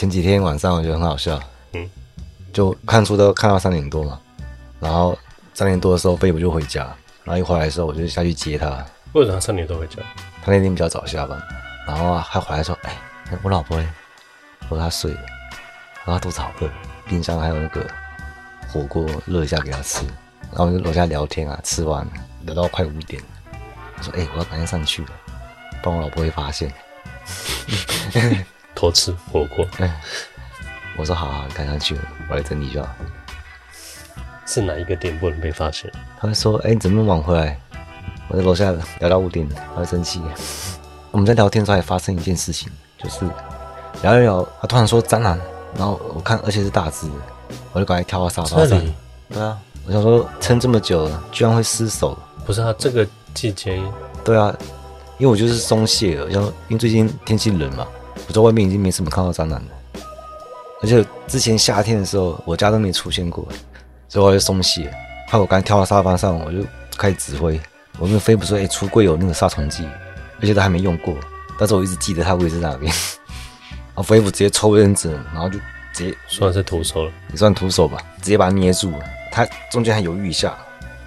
前几天晚上我觉得很好笑，嗯，就看书都看到三点多嘛，然后三点多的时候飞我就回家，然后一回来的时候我就下去接他。为什么三点多回家？他那天比较早下班，然后啊，他回来说：“哎，我老婆呢？我说他睡了，然后他肚子好饿，冰箱还有那个火锅热一下给他吃。”然后我们就楼下聊天啊，吃完聊到快五点，我说：“哎，我要赶紧上去了，不然我老婆会发现。”偷吃火锅。哎我说：“好好，赶上去了，我来整理就好。”是哪一个点不能被发现？他会说：“哎，你怎么那么晚回来？我在楼下聊到五点，他会生气。”我们在聊天的时候还发生一件事情，就是聊一聊，他突然说蟑螂，然后我看，而且是大只，我就赶快跳到沙发上。对啊。我想说，撑这么久了，居然会失手。不是啊，这个季节。对啊，因为我就是松懈了，像因为最近天气冷嘛，我在外面已经没什么看到蟑螂了。而且之前夏天的时候，我家都没出现过，所以我就松懈。后来我刚跳到沙发上，我就开始指挥。我跟飞普说：“哎，橱柜有那个杀虫剂，而且都还没用过，但是我一直记得它位置在哪边。”然后飞普直接抽卫生纸，然后就直接算是徒手了，也算徒手吧，直接把它捏住了。他中间还犹豫一下，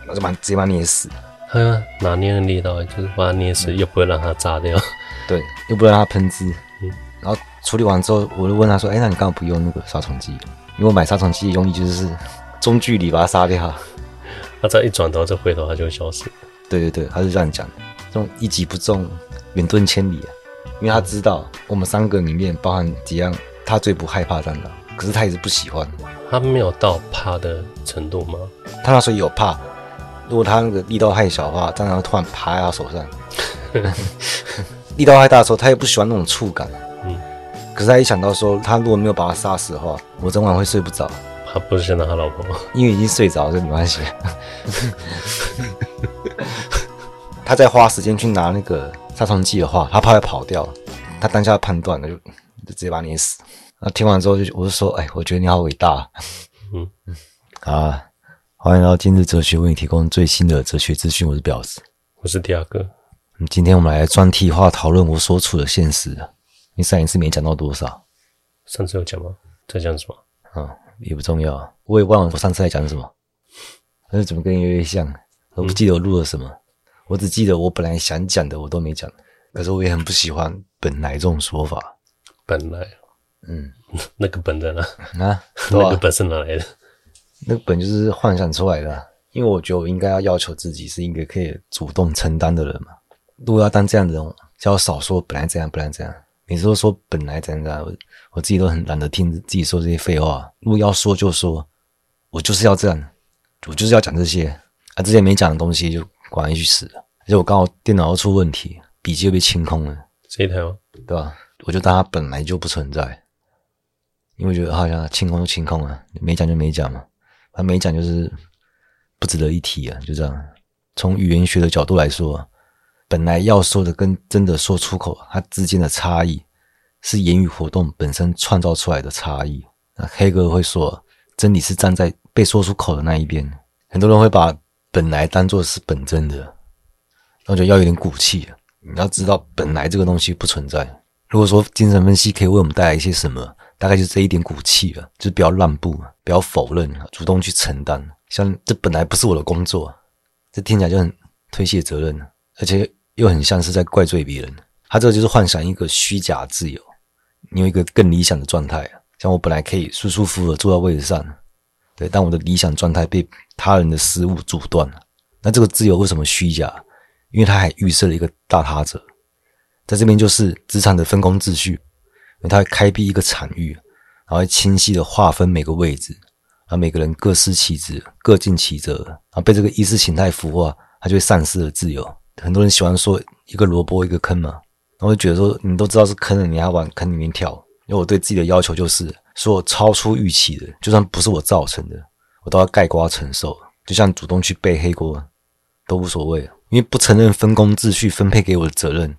然后就把直接把它捏死。他拿捏的力道就是把它捏死，嗯、又不会让它炸掉。对，又不会让它喷汁。嗯。然后处理完之后，我就问他说：“哎，那你刚刚不用那个杀虫剂？因为我买杀虫剂的用意就是中距离把它杀掉。他再一转头再回头，他就会消失。对对对，他是这样讲的。这种一击不中，远遁千里啊！因为他知道我们三个里面包含几样，他最不害怕蟑螂，可是他也是不喜欢。他没有到怕的程度吗？他那时候有怕，如果他那个力道太小的话，蟑螂会突然爬在他手上。力道太大的时候，他也不喜欢那种触感。嗯。可是他一想到说，他如果没有把他杀死的话，我整晚会睡不着。他不是想到他老婆吗？因为已经睡着了，这没关系。他在花时间去拿那个杀虫剂的话，他怕会跑掉。他当下判断了，就就直接把你死。那听完之后就，就我就说，哎，我觉得你好伟大。嗯嗯，啊，欢迎来到今日哲学，为你提供最新的哲学资讯。我是表子，我是第二个。今天我们来专题化讨论我所处的现实。你上一次没讲到多少？上次有讲吗？在讲什么？啊，也不重要。我也忘了我上次在讲什么。但是怎么跟你有点像？我不记得我录了什么，嗯、我只记得我本来想讲的我都没讲。可是我也很不喜欢“本来”这种说法。本来。嗯，那个本在哪？啊，那个本是哪来的？那个本就是幻想出来的。因为我觉得我应该要要求自己是一个可以主动承担的人嘛。如果要当这样的人，就要少说本来这样，不然这样。每次都说本来怎样怎样，我我自己都很懒得听自己说这些废话。如果要说就说，我就是要这样，我就是要讲这些啊。之前没讲的东西就管他去死了。而且我刚好电脑又出问题，笔记又被清空了。这一台吗？对吧？我就当它本来就不存在。因为觉得好像清空就清空了，没讲就没讲嘛，他没讲就是不值得一提啊，就这样。从语言学的角度来说，本来要说的跟真的说出口，它之间的差异是言语活动本身创造出来的差异。那黑格尔会说，真理是站在被说出口的那一边。很多人会把本来当做是本真的，那就要有点骨气。你要知道，本来这个东西不存在。如果说精神分析可以为我们带来一些什么？大概就这一点骨气了，就是不要让步，不要否认，主动去承担。像这本来不是我的工作，这听起来就很推卸责任，而且又很像是在怪罪别人。他这个就是幻想一个虚假自由，你有一个更理想的状态。像我本来可以舒舒服服的坐在位置上，对，但我的理想状态被他人的失误阻断了。那这个自由为什么虚假？因为他还预设了一个大他者，在这边就是职场的分工秩序。他会开辟一个场域，然后清晰的划分每个位置，然后每个人各司其职，各尽其责。然后被这个意识形态腐化，他就会丧失了自由。很多人喜欢说一个萝卜一个坑嘛，然后就觉得说你都知道是坑了，你还往坑里面跳。因为我对自己的要求就是，说我超出预期的，就算不是我造成的，我都要盖瓜承受。就像主动去背黑锅都无所谓，因为不承认分工秩序分配给我的责任。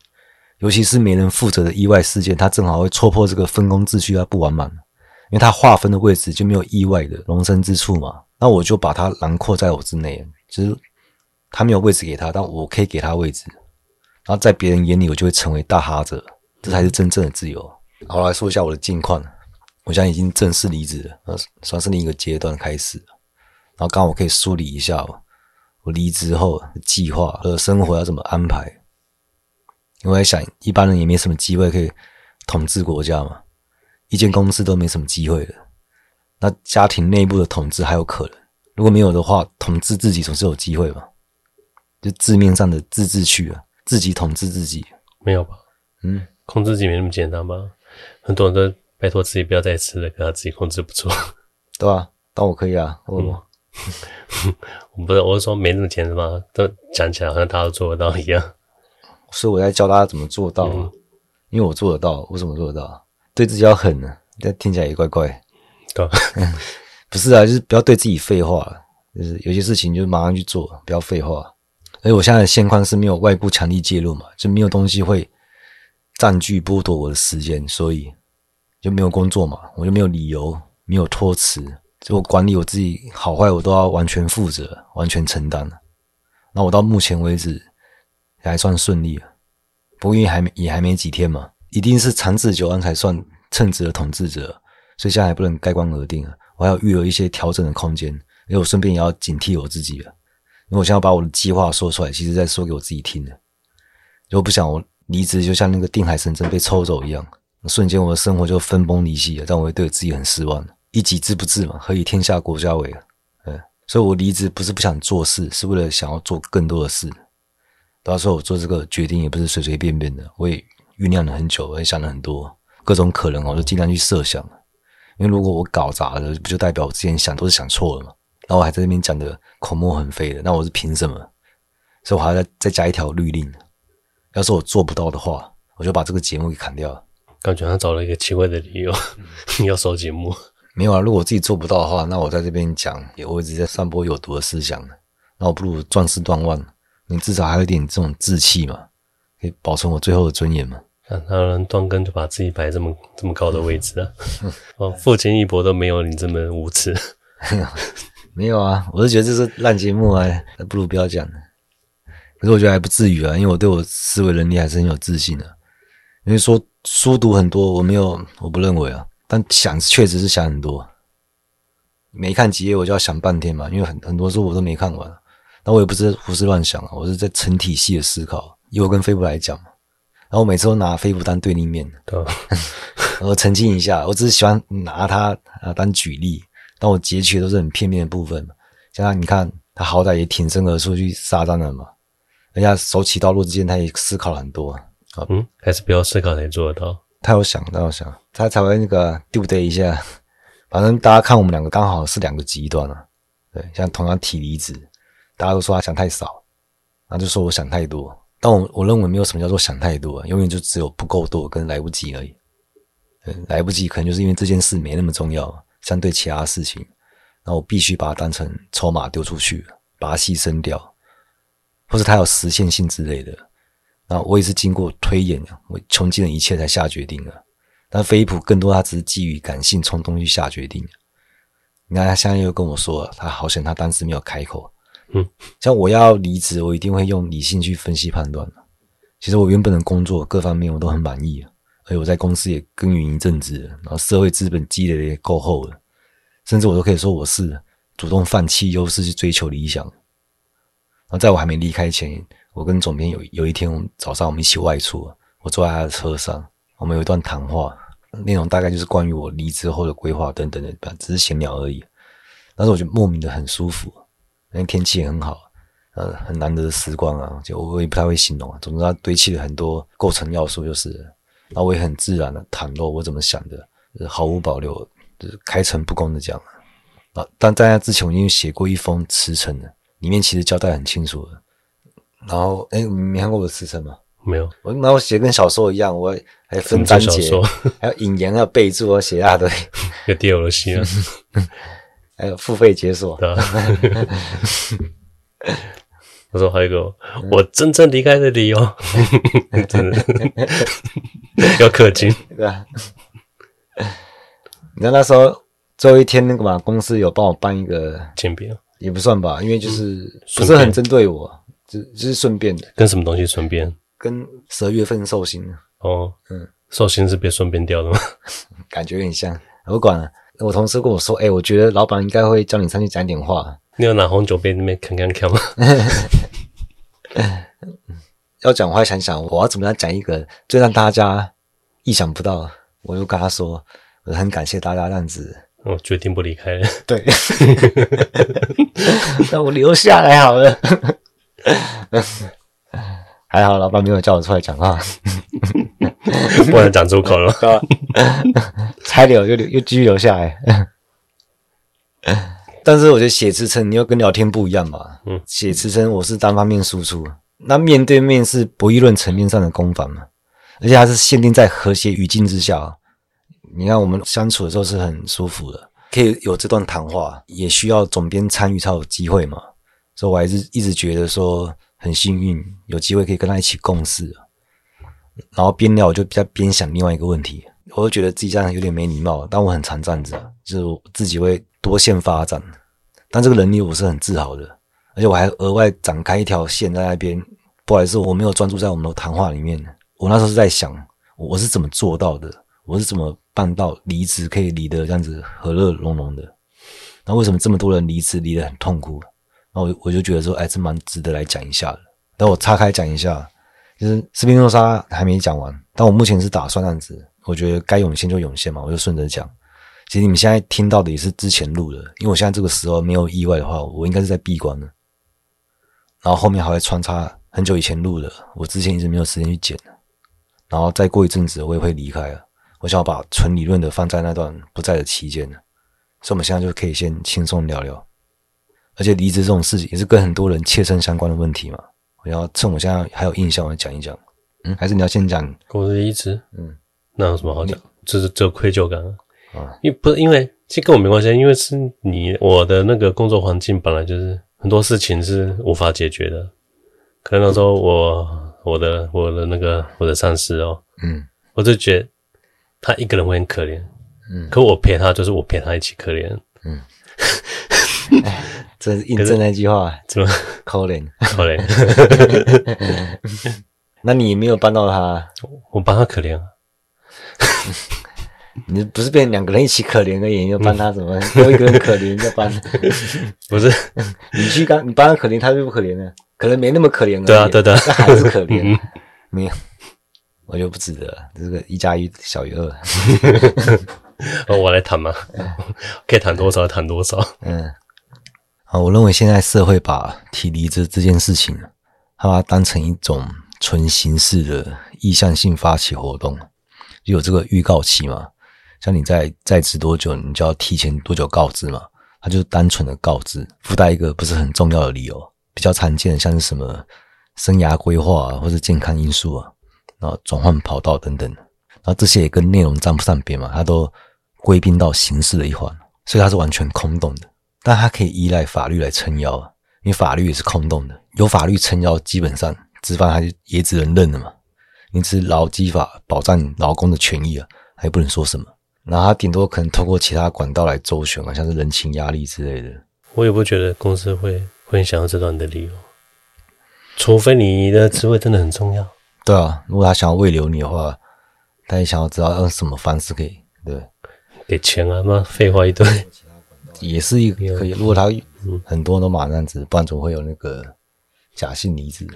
尤其是没人负责的意外事件，它正好会戳破这个分工秩序它不完满，因为它划分的位置就没有意外的容身之处嘛。那我就把它囊括在我之内，就是他没有位置给他，但我可以给他位置。然后在别人眼里，我就会成为大哈者，这才是真正的自由。好，来说一下我的近况。我现在已经正式离职了，呃，算是另一个阶段开始。然后刚好我可以梳理一下我离职后计划和生活要怎么安排。因为想，一般人也没什么机会可以统治国家嘛，一间公司都没什么机会的。那家庭内部的统治还有可能，如果没有的话，统治自己总是有机会嘛。就字面上的自治区啊，自己统治自己，没有吧？嗯，控制自己没那么简单吧？很多人都拜托自己不要再吃了，可他自己控制不住，对吧、啊？但我可以啊，我、嗯、我不是，我是说没那么简单吗？都讲起来好像他都做得到一样，所以我在教大家怎么做到、啊嗯，因为我做得到，我怎么做得到？对自己要狠呢、啊，但听起来也怪怪。对，不是啊，就是不要对自己废话，就是有些事情就马上去做，不要废话。而我现在的现况是没有外部强力介入嘛，就没有东西会占据剥夺我的时间，所以就没有工作嘛，我就没有理由，没有托辞，就我管理我自己好坏，我都要完全负责，完全承担。那我到目前为止也还算顺利，不过因为还也还没几天嘛，一定是长治久安才算称职的统治者，所以现在还不能盖棺而定啊，我还要预留一些调整的空间，因为我顺便也要警惕我自己了。我想要把我的计划说出来，其实在说给我自己听的。如果不想我离职，就像那个定海神针被抽走一样，瞬间我的生活就分崩离析了，但我会对自己很失望。一己之不治嘛，何以天下国家为？嗯，所以我离职不是不想做事，是为了想要做更多的事。到时候我做这个决定也不是随随便便的，我也酝酿了很久，我也想了很多各种可能，我就尽量去设想。因为如果我搞砸了，不就代表我之前想都是想错了吗？然后我还在那边讲的口沫横飞的，那我是凭什么？所以我还要再再加一条律令，要是我做不到的话，我就把这个节目给砍掉。感觉他找了一个奇怪的理由，你 要收节目？没有啊，如果我自己做不到的话，那我在这边讲，也我一直在散播有毒的思想。那我不如壮士断腕，你至少还有一点这种志气嘛，可以保存我最后的尊严嘛。让他人断根就把自己摆这么这么高的位置啊！哦，父亲一博都没有你这么无耻。没有啊，我是觉得这是烂节目啊，不如不要讲了。可是我觉得还不至于啊，因为我对我思维能力还是很有自信的。因为说书读很多，我没有，我不认为啊。但想确实是想很多，没看几页我就要想半天嘛。因为很很多书我都没看完，但我也不是胡思乱想啊，我是在成体系的思考。以我跟飞布来讲嘛，然后我每次都拿飞布当对立面，对 我澄清一下，我只是喜欢拿它啊当举例。但我截取的都是很片面的部分，像他，你看他好歹也挺身而出去杀蟑螂嘛，人家手起刀落之间，他也思考了很多。嗯，还是不要思考才做得到。他有想，他有想，他才会那个对不对一下。反正大家看我们两个刚好是两个极端啊。对，像同样体离子，大家都说他想太少，然后就说我想太多。但我我认为没有什么叫做想太多，永远就只有不够多跟来不及而已。对，来不及可能就是因为这件事没那么重要。相对其他事情，那我必须把它当成筹码丢出去，把它牺牲掉，或者它有实现性之类的。那我也是经过推演，我穷尽了一切才下决定的。但菲利普更多，他只是基于感性冲动去下决定。你看他现在又跟我说了，他好险，他当时没有开口。嗯，像我要离职，我一定会用理性去分析判断。其实我原本的工作各方面我都很满意。而且我在公司也耕耘一阵子，然后社会资本积累的也够厚了，甚至我都可以说我是主动放弃优势去追求理想。然后在我还没离开前，我跟总编有有一天我们早上我们一起外出，我坐在他的车上，我们有一段谈话，内容大概就是关于我离职后的规划等等的，只是闲聊而已。但是我觉得莫名的很舒服，那天气也很好，呃，很难得的时光啊，就我也不太会形容啊。总之，它堆砌了很多构成要素，就是。那我也很自然的袒露我怎么想的，毫无保留，就是开诚布公的讲啊。但在那之前，我已经写过一封辞呈了，里面其实交代很清楚了。然后，哎，你没看过我的辞呈吗？没有。我那我写跟小说一样，我还分章节，还有引言，还有备注，我写一大堆。有 DLC 啊，还有付费解锁。我说还有一个，我真正离开的理由，真的 要氪金，对吧？你看那时候最后一天那个嘛，公司有帮我办一个签名，也不算吧，因为就是不是很针对我，就就是顺便的。跟什么东西顺便？跟十二月份寿星哦，嗯，寿星是被顺便掉的吗？感觉有点像。我管了。我同事跟我说：“哎、欸，我觉得老板应该会叫你上去讲点话。”你有拿红酒杯那边看看看吗？要讲话，想想我要怎么样讲一个最让大家意想不到。我就跟他说：“我很感谢大家这样子。”我决定不离开了。对，那我留下来好了。还好老板没有叫我出来讲话，不能讲出口了。才留又又继续留下来。但是我觉得写职称你又跟聊天不一样嘛。嗯，写职称我是单方面输出，那面对面是博弈论层面上的攻防嘛，而且它是限定在和谐语境之下。你看我们相处的时候是很舒服的，可以有这段谈话，也需要总编参与才有机会嘛。所以我还是一直觉得说很幸运，有机会可以跟他一起共事。然后边聊我就比较边想另外一个问题，我就觉得自己这样有点没礼貌，但我很常这样子，就是自己会。多线发展，但这个能力我是很自豪的，而且我还额外展开一条线在那边。不好意思，我没有专注在我们的谈话里面。我那时候是在想，我是怎么做到的？我是怎么办到离职可以离得这样子和乐融融的？那为什么这么多人离职离得很痛苦？那我我就觉得说，哎，这蛮值得来讲一下的。那我岔开讲一下，就是斯宾诺莎还没讲完，但我目前是打算这样子，我觉得该涌现就涌现嘛，我就顺着讲。其实你们现在听到的也是之前录的，因为我现在这个时候没有意外的话，我应该是在闭关的。然后后面还会穿插很久以前录的，我之前一直没有时间去剪。然后再过一阵子，我也会离开了。我想要把纯理论的放在那段不在的期间呢，所以我们现在就可以先轻松聊聊。而且离职这种事情也是跟很多人切身相关的问题嘛，我要趁我现在还有印象，我讲一讲。嗯，还是你要先讲公司离职？嗯，那有什么好讲？就是只有愧疚感啊。因不是因为，其实跟我没关系，因为是你我的那个工作环境本来就是很多事情是无法解决的。可能那时候我我的我的那个我的上司哦，嗯，我就觉得他一个人会很可怜，嗯，可我陪他就是我陪他一起可怜，嗯，这是印证那句话，怎么可怜可怜？那你没有帮到他，我帮他可怜啊。你不是变两个人一起可怜而已，又帮他怎么？多、嗯、一个人可怜要帮，不是？你去帮你帮他可怜，他就不可怜了，可能没那么可怜了。对啊，对的，但还是可怜。嗯、没有，我就不值得了。这个一加一小于二。哦，我来谈嘛，可以谈多少谈多少。嗯，啊，我认为现在社会把提离职这件事情，把它当成一种纯形式的意向性发起活动，就有这个预告期嘛。像你在在职多久，你就要提前多久告知嘛？它就是单纯的告知，附带一个不是很重要的理由。比较常见的像是什么生涯规划啊，或者健康因素啊，然后转换跑道等等。然后这些也跟内容沾不上边嘛，它都归并到形式的一环，所以它是完全空洞的。但它可以依赖法律来撑腰啊，因为法律也是空洞的，有法律撑腰，基本上资方还是也只能认了嘛。因此，劳基法保障劳工的权益啊，还不能说什么。那他顶多可能通过其他管道来周旋啊，像是人情压力之类的。我也不觉得公司会会想要知道你的理由，除非你的职位真的很重要。对啊，如果他想要慰留你的话，他也想要知道用什么方式可以对给钱啊？吗？废话一堆，也是一个可以。如果他很多都马这样子，不然总会有那个假性离职，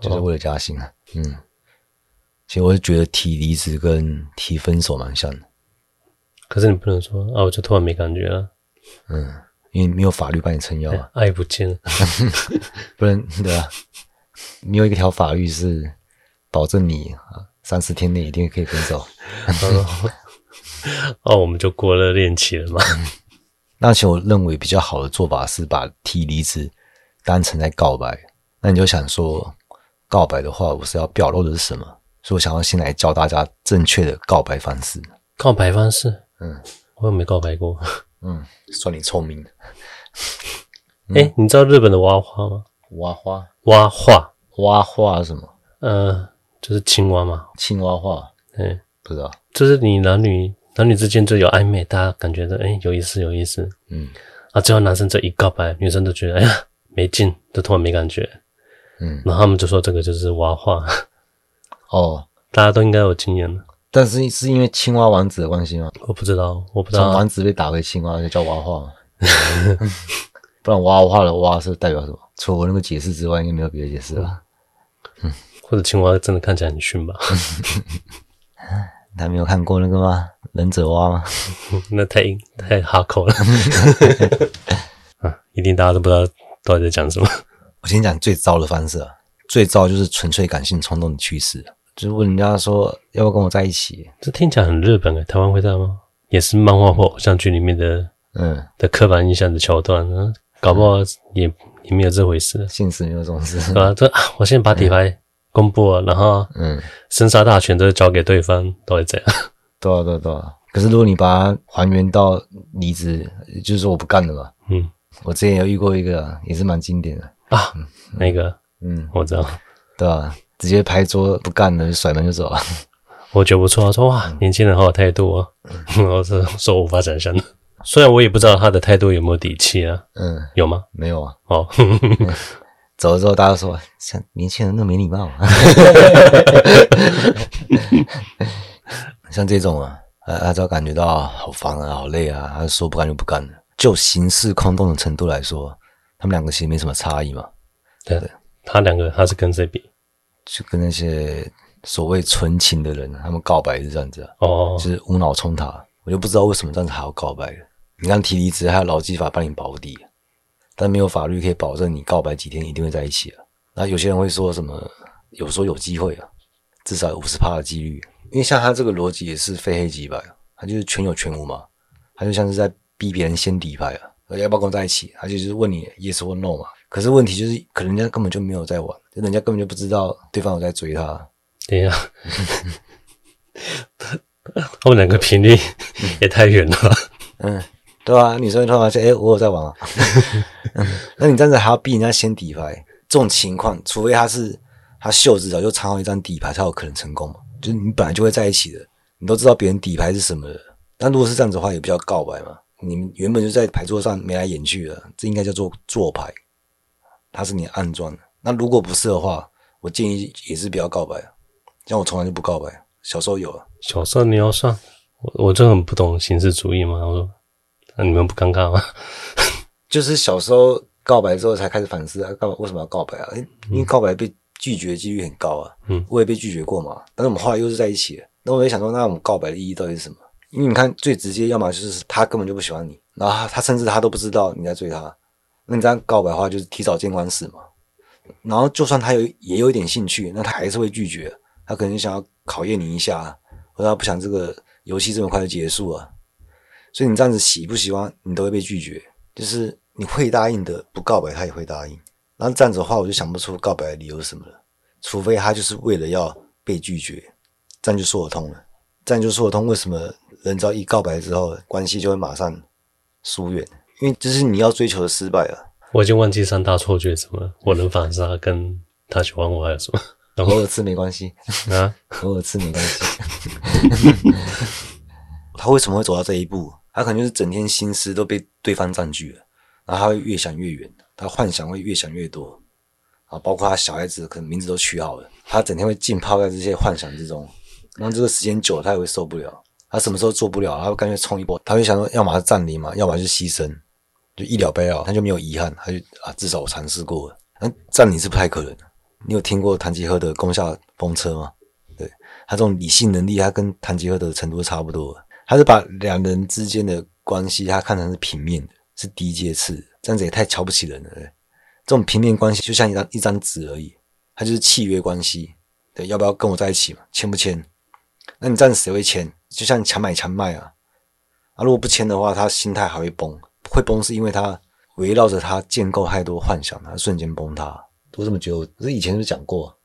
就是为了加薪啊。嗯，其实我是觉得提离职跟提分手蛮像的。可是你不能说啊，我就突然没感觉了。嗯，因为没有法律帮你撑腰啊，爱不见了，不能对啊。你有一条法律是保证你啊三十天内一定可以分手。哦，我们就过了恋期了嘛。那其实我认为比较好的做法是把提离职当成在告白。那你就想说，告白的话，我是要表露的是什么？所以我想要先来教大家正确的告白方式。告白方式？嗯，我又没告白过。嗯，算你聪明。哎、欸，你知道日本的蛙花吗？蛙花，蛙化，蛙化是什么？呃，就是青蛙嘛。青蛙化。对，不知道。就是你男女男女之间就有暧昧，大家感觉到哎、欸、有意思有意思。嗯。啊，最后男生这一告白，女生都觉得哎呀没劲，就突然没感觉。嗯。然后他们就说这个就是蛙化。哦，大家都应该有经验了。但是是因为青蛙王子的关系吗？我不知道，我不知道。从王子被打回青蛙就叫蛙化？不然蛙化的蛙是代表什么？除了我那个解释之外，应该没有别的解释了。嗯，或者青蛙真的看起来很逊吧？他没有看过那个吗？忍者蛙吗？那太太哈口了。啊，一定大家都不知道到底在讲什么。我先讲最糟的方式啊，最糟就是纯粹感性冲动的趋势，就是问人家说要不要跟我在一起。这听起来很日本诶，台湾会这样吗？也是漫画或偶像剧里面的，嗯，的刻板印象的桥段啊，搞不好也也没有这回事。现实没有这种事，对吧？这啊，我先把底牌公布了，然后嗯，生杀大权都交给对方，都会这样。对啊，对啊，对啊。可是如果你把它还原到离职，就是说我不干了嘛。嗯，我之前有遇过一个，也是蛮经典的。啊，那个，嗯，我知道，对啊？直接拍桌不干了，就甩门就走了。我觉得不错，说哇，年轻人好有态度啊！我是说无法想象的，虽然我也不知道他的态度有没有底气啊。嗯，有吗？没有啊。哦，走了之后，大家说像年轻人那么没礼貌啊。像这种啊，他只要感觉到好烦啊，好累啊，他就说不干就不干了。就行事空洞的程度来说。他们两个其实没什么差异嘛，对的。他两个他是跟谁比？就跟那些所谓纯情的人，他们告白是这样子啊，哦，就是无脑冲塔。我就不知道为什么这样子还要告白。你看提离职还有劳基法帮你保底，但没有法律可以保证你告白几天一定会在一起啊。那有些人会说什么？有说有机会啊，至少有五十趴的几率。因为像他这个逻辑也是非黑即白，他就是全有全无嘛，他就像是在逼别人先底牌啊。要不要跟我在一起？他就是问你 yes 或 no 嘛。可是问题就是，可能人家根本就没有在玩，就人家根本就不知道对方有在追他。等一下，他们两个频率也太远了。嗯，对啊，女生突然发现，哎，我有在玩啊。那你这样子还要逼人家先底牌？这种情况，除非他是他袖子早就藏好一张底牌，才有可能成功。就是你本来就会在一起的，你都知道别人底牌是什么的。但如果是这样子的话，也比较告白嘛。你们原本就在牌桌上眉来眼去的，这应该叫做做牌，它是你暗装。那如果不是的话，我建议也是不要告白。像我从来就不告白，小时候有了。小时候你要算，我我就很不懂形式主义嘛。我说，那你们不尴尬吗？就是小时候告白之后才开始反思啊，告为什么要告白啊？因为告白被拒绝几率很高啊。嗯，我也被拒绝过嘛。但是我们后来又是在一起了，那我也想说，那我们告白的意义到底是什么？因为你看，最直接，要么就是他根本就不喜欢你，然后他，他甚至他都不知道你在追他，那你这样告白的话，就是提早见光死嘛。然后就算他有也有一点兴趣，那他还是会拒绝，他可能想要考验你一下，或者他不想这个游戏这么快就结束啊。所以你这样子喜不喜欢你都会被拒绝，就是你会答应的，不告白他也会答应。然后这样子的话，我就想不出告白的理由是什么了，除非他就是为了要被拒绝，这样就说得通了。这样就说得通为什么。人只要一告白之后，关系就会马上疏远，因为这是你要追求的失败了。我已经忘记三大错觉什么，我能反杀跟他喜欢我还有什么？偶尔吃没关系啊，偶尔吃没关系。他为什么会走到这一步？他可能就是整天心思都被对方占据了，然后他会越想越远，他幻想会越想越多啊，包括他小孩子可能名字都取好了，他整天会浸泡在这些幻想之中，然后这个时间久了，他也会受不了。他什么时候做不了，他会干脆冲一波。他会想说，要么是占领嘛，要么是牺牲，就一了百了，他就没有遗憾。他就啊，至少我尝试过了。那占领是不太可能。你有听过唐吉诃德攻下风车吗？对，他这种理性能力，他跟唐吉诃德的程度差不多。他是把两人之间的关系，他看成是平面的，是低阶次，这样子也太瞧不起人了。对，这种平面关系就像一张一张纸而已，它就是契约关系。对，要不要跟我在一起嘛？签不签？那你这样子谁会签？就像强买强卖啊，啊，如果不签的话，他心态还会崩，会崩是因为他围绕着他建构太多幻想，他瞬间崩塌。都这么久，这以前是讲过，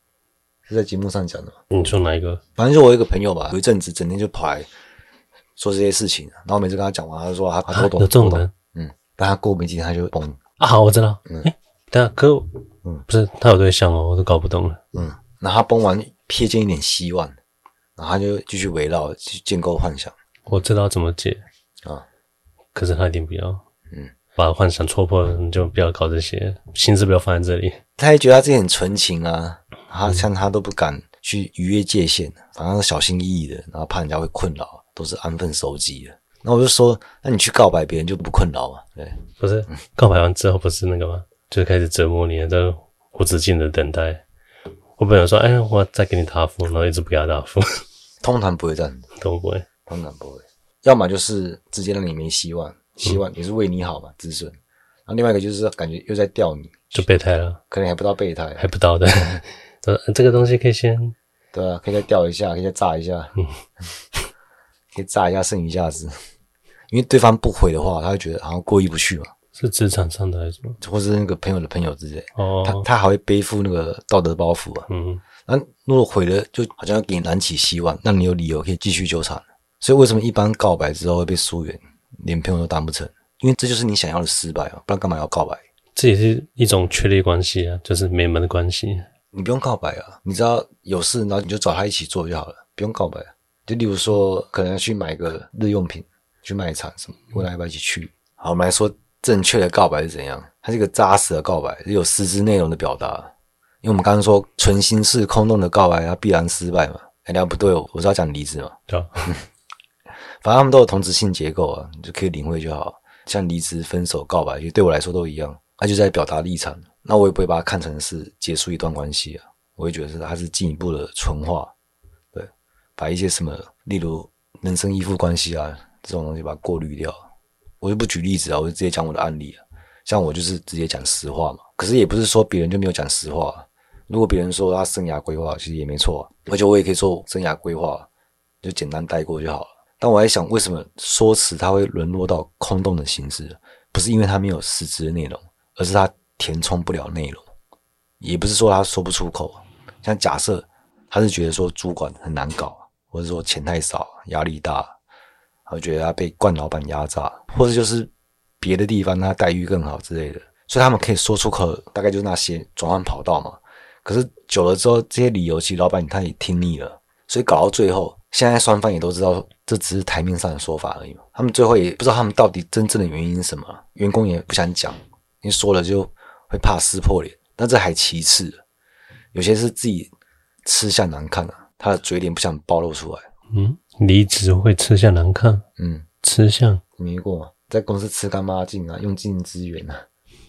是在节目上讲的。你说哪一个？反正就我一个朋友吧，有一阵子整天就跑来说这些事情，然后每次跟他讲完，他就说他他都懂，有这种人，嗯，但他过没几天他就崩啊。好，我知道，嗯，哎，等下可嗯，不是他有对象哦，我都搞不懂了，嗯，那他崩完瞥见一点希望。然后他就继续围绕去建构幻想。我知道怎么解啊，可是他一定不要，嗯，把幻想戳破了，你就不要搞这些，心思不要放在这里。他也觉得他自己很纯情啊，他像他都不敢去逾越界限，反正小心翼翼的，然后怕人家会困扰，都是安分守己的。那我就说，那你去告白，别人就不困扰嘛？对，不是告白完之后不是那个吗？就开始折磨你，在无止境的等待。我本来说，哎，我再给你答复，然后一直不给他答复。通常不会这样，都不会，通常不会。要么就是直接让你没希望，希望也是为你好嘛，止损。然后另外一个就是感觉又在钓你，就备胎了，可能还不到备胎，还不到的。这个东西可以先，对啊，可以再钓一下，可以再炸一下，嗯，可以炸一下剩一下子。因为对方不回的话，他会觉得好像过意不去嘛。是职场上的还是什么？或是那个朋友的朋友之类。哦，他他还会背负那个道德包袱啊。嗯，那如果回了，就好像要给你燃起希望，那你有理由可以继续纠缠。所以为什么一般告白之后会被疏远，连朋友都当不成？因为这就是你想要的失败啊，不然干嘛要告白？这也是一种确立关系啊，就是没门的关系。你不用告白啊，你知道有事，然后你就找他一起做就好了，不用告白。就例如说，可能要去买个日用品，去卖场什么，问他要不要一起去。好，我们来说正确的告白是怎样？它是一个扎实的告白，是有实质内容的表达。因为我们刚刚说纯心是空洞的告白，它必然失败嘛。哎，那不对，我是要讲离职嘛。对，反正他们都有同质性结构啊，你就可以领会就好。像离职、分手、告白，其实对我来说都一样，他就在表达立场。那我也不会把它看成是结束一段关系啊，我会觉得是它是进一步的纯化，对，把一些什么，例如人生依附关系啊这种东西把它过滤掉。我就不举例子啊，我就直接讲我的案例啊。像我就是直接讲实话嘛，可是也不是说别人就没有讲实话。如果别人说他生涯规划，其实也没错啊，而且我也可以说生涯规划，就简单带过就好了。但我在想，为什么说辞它会沦落到空洞的形式？不是因为它没有实质的内容，而是它填充不了内容。也不是说他说不出口。像假设他是觉得说主管很难搞，或者说钱太少，压力大，然后觉得他被惯老板压榨，或者就是别的地方他待遇更好之类的，所以他们可以说出口，大概就是那些转换跑道嘛。可是久了之后，这些理由其实老板他也听腻了，所以搞到最后。现在双方也都知道，这只是台面上的说法而已。他们最后也不知道他们到底真正的原因是什么，员工也不想讲，因为说了就会怕撕破脸。但这还其次，有些是自己吃相难看啊，他的嘴脸不想暴露出来。嗯，离职会吃相难看？嗯，吃相没过，在公司吃干抹净啊，用尽资源啊，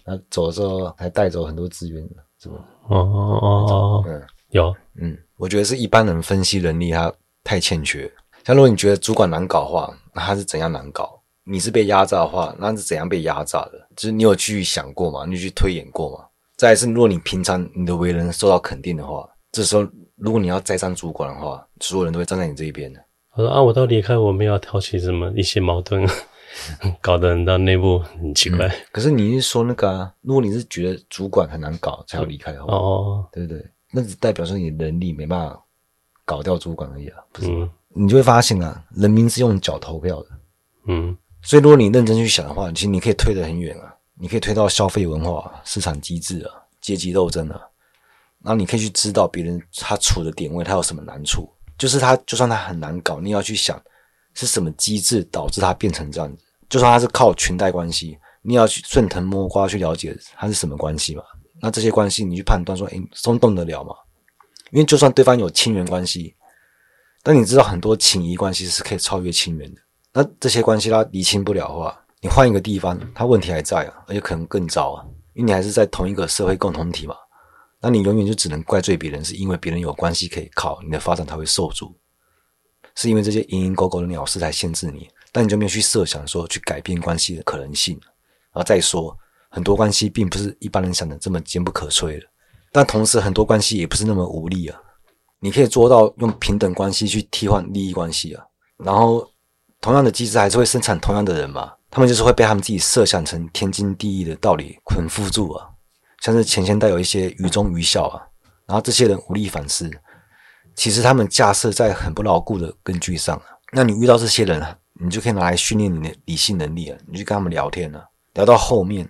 那走的时候还带走很多资源，是不？哦哦哦，嗯，有，嗯，我觉得是一般人分析能力他。太欠缺。像如果你觉得主管难搞的话，那他是怎样难搞？你是被压榨的话，那是怎样被压榨的？就是你有去想过吗？你去推演过吗？再来是，如果你平常你的为人受到肯定的话，这时候如果你要再当主管的话，所有人都会站在你这一边的。我说啊，我到离开，我没有要挑起什么一些矛盾，搞得人到内部很奇怪。嗯、可是你是说那个啊？如果你是觉得主管很难搞才要离开的话，哦，对不对？那只代表说你的能力没办法。搞掉主管而已啊，不是？嗯，你就会发现啊，人民是用脚投票的，嗯，所以如果你认真去想的话，其实你可以推得很远啊，你可以推到消费文化、市场机制啊、阶级斗争啊，然后你可以去知道别人他处的点位，他有什么难处，就是他就算他很难搞，你要去想是什么机制导致他变成这样子，就算他是靠裙带关系，你要去顺藤摸瓜去了解他是什么关系嘛，那这些关系你去判断说，诶，松动得了吗？因为就算对方有亲缘关系，但你知道很多情谊关系是可以超越亲缘的。那这些关系他理清不了的话，你换一个地方，他问题还在啊，而且可能更糟啊。因为你还是在同一个社会共同体嘛，那你永远就只能怪罪别人，是因为别人有关系可以靠，你的发展才会受阻。是因为这些蝇营狗苟的鸟事才限制你，但你就没有去设想说去改变关系的可能性。然后再说，很多关系并不是一般人想的这么坚不可摧的。但同时，很多关系也不是那么无力啊。你可以做到用平等关系去替换利益关系啊。然后，同样的机制还是会生产同样的人嘛。他们就是会被他们自己设想成天经地义的道理捆缚住啊。像是前现代有一些愚忠愚孝啊，然后这些人无力反思，其实他们架设在很不牢固的根据上啊。那你遇到这些人啊，你就可以拿来训练你的理性能力啊。你去跟他们聊天啊，聊到后面。